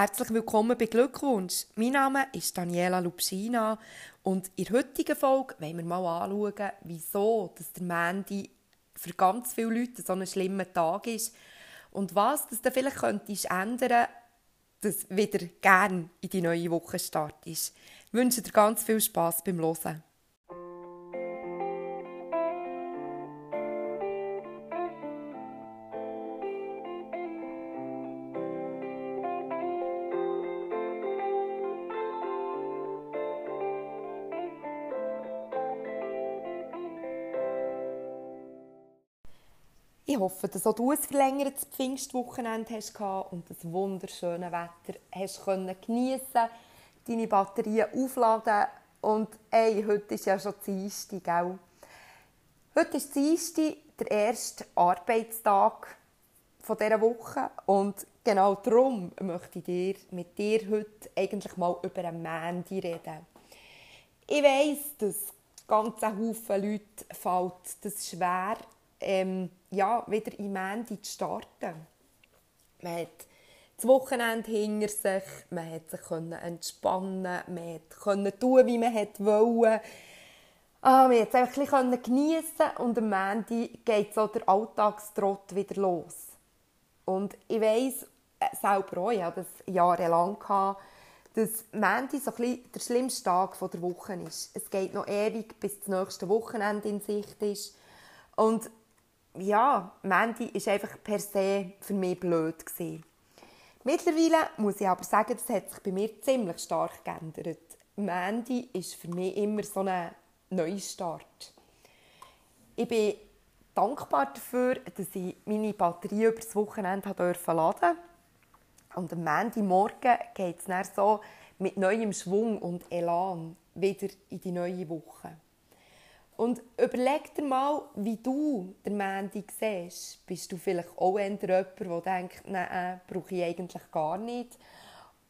Herzlich willkommen bei Glückwunsch. Mein Name ist Daniela Lupschina und in der heutigen Folge wollen wir mal anschauen, wieso dass der Mandy für ganz viele Leute so ein schlimmer Tag ist und was das dann vielleicht könntest ändern, dass wieder gern in die neue Woche startest. Ich wünsche dir ganz viel Spaß beim Hören. Ich hoffe, dass auch du ein verlängertes Pfingstwochenende hast und das wunderschöne Wetter hast können geniessen, deine Batterien aufladen und ey, heute ist ja schon Dienstag, gell? Heute ist Dienstag, der erste Arbeitstag dieser Woche und genau darum möchte ich dir, mit dir heute eigentlich mal über einen Mandy reden. Ich weiss, dass ganz Haufen Leute fällt das schwer ähm, ja, wieder in Mandy zu starten. Man hat das Wochenende hinter sich, man hat sich entspannen man konnte tun, wie man wollte. Ah, man konnte es einfach ein geniessen und am Mandy geht so der Alltagstrott wieder los. Und ich weiss äh, selber auch, ich hatte das jahrelang, dass Mandy so der schlimmste Tag der Woche ist. Es geht noch ewig, bis das nächste Wochenende in Sicht ist. Und ja, Mandy ist einfach per se für mich blöd gewesen. Mittlerweile muss ich aber sagen, das hat sich bei mir ziemlich stark geändert. Mandy ist für mich immer so ein Neustart. Ich bin dankbar dafür, dass ich meine Batterie über das Wochenende laden durfte. Und am Mandy morgen geht es dann so mit neuem Schwung und Elan wieder in die neue Woche. Und überleg dir mal, wie du den Mandy siehst. Bist du vielleicht auch eher jemand, der denkt, nein, brauche ich eigentlich gar nicht?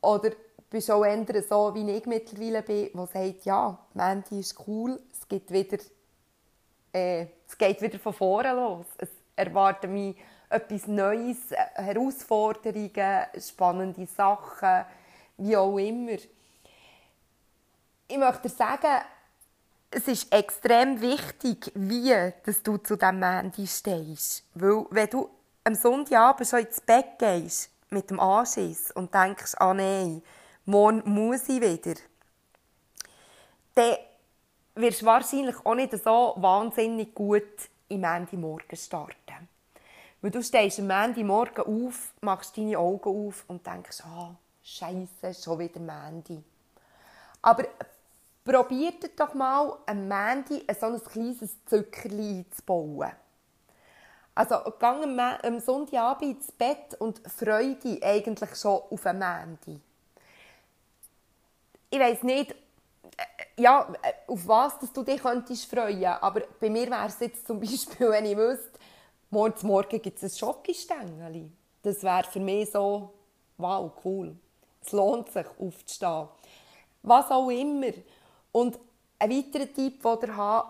Oder bist du auch eher so, wie ich mittlerweile bin, der sagt, ja, Mandy ist cool, es, gibt wieder, äh, es geht wieder von vorne los. Es erwartet mich etwas Neues, Herausforderungen, spannende Sachen, wie auch immer. Ich möchte dir sagen, es ist extrem wichtig, wie dass du zu diesem Mandy stehst. Weil, wenn du am Sonntagabend schon ins Bett gehst, mit dem Anschiss und denkst, ah nein, morgen muss ich wieder, dann wirst du wahrscheinlich auch nicht so wahnsinnig gut im Mandy morgen starten. Weil du stehst am Mandy morgen auf, machst deine Augen auf und denkst, ah, Scheiße, schon wieder Mandy. Aber Probiert doch mal am Mandy so ein kleines Zuckerli zu bauen. Also gang am, Sonntagabend ins Bett und freue dich eigentlich schon auf ein Mandy. Ich weiss nicht, äh, ja, äh, auf was dass du dich könntest freuen aber bei mir wäre es jetzt zum Beispiel, wenn ich wüsste, morgen Morgen gibt es ein Schokostängel. Das wäre für mich so, wow, cool. Es lohnt sich, aufzustehen. Was auch immer. Und ein weiterer Tipp, den ich habe,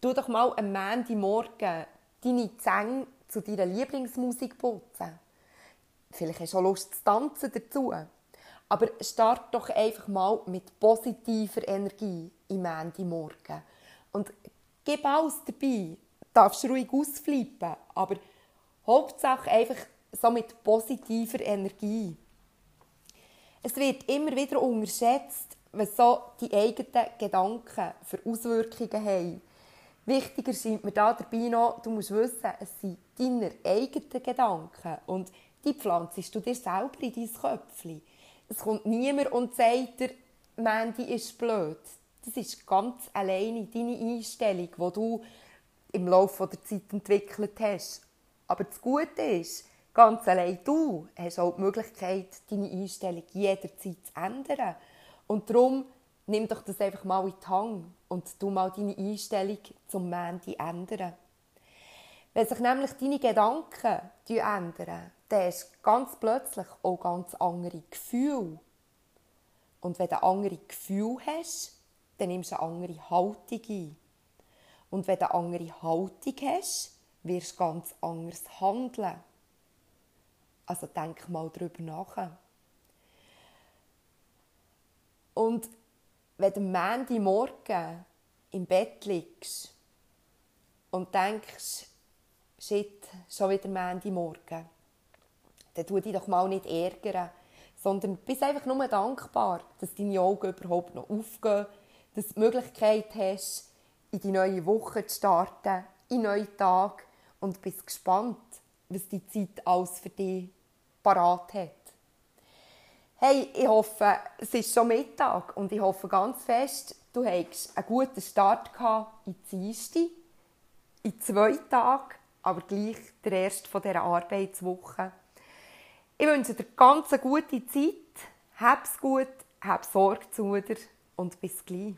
tu doch mal am Montagmorgen deine Zähne zu deiner Lieblingsmusik putzen. Vielleicht hast du auch Lust zu tanzen dazu. Aber start doch einfach mal mit positiver Energie im Montagmorgen. Und gib alles dabei. Du darfst ruhig ausflippen, aber Hauptsache einfach so mit positiver Energie. Es wird immer wieder unterschätzt, was so die eigenen Gedanken für Auswirkungen haben. Wichtiger scheint mir da dabei noch, du musst wissen, es sind deine eigenen Gedanken und die pflanzest du dir selber in dein Köpfchen. Es kommt niemand und sagt dir, Mandy ist blöd. Das ist ganz alleine deine Einstellung, die du im Laufe der Zeit entwickelt hast. Aber das Gute ist, ganz allein du hast auch die Möglichkeit, deine Einstellung jederzeit zu ändern. Und darum nimm doch das einfach mal in die Hand und du mal deine Einstellung zum Mandy ändern. Wenn sich nämlich deine Gedanken ändern, dann hast du ganz plötzlich auch ganz andere Gefühle. Und wenn du andere Gefühle hast, dann nimmst du eine andere Haltung ein. Und wenn du eine andere Haltung hast, wirst du ganz anders handeln. Also denk mal darüber nach. Und wenn du am Montagmorgen im Bett liegst und denkst, shit, schon wieder Montagmorgen, dann tu dich doch mal nicht ärgern, sondern bist einfach nur dankbar, dass deine Augen überhaupt noch aufgehen, dass du die Möglichkeit hast, in die neue Woche zu starten, in neuen Tag und bist gespannt, was die Zeit alles für dich parat hat. Hey, ich hoffe, es ist schon Mittag und ich hoffe ganz fest, du hast einen guten Start in die Dienstag, in zwei Tagen, aber gleich der erste von dieser Arbeitswoche. Ich wünsche dir ganz eine gute Zeit, hab's gut, hab Sorge zu dir und bis gleich.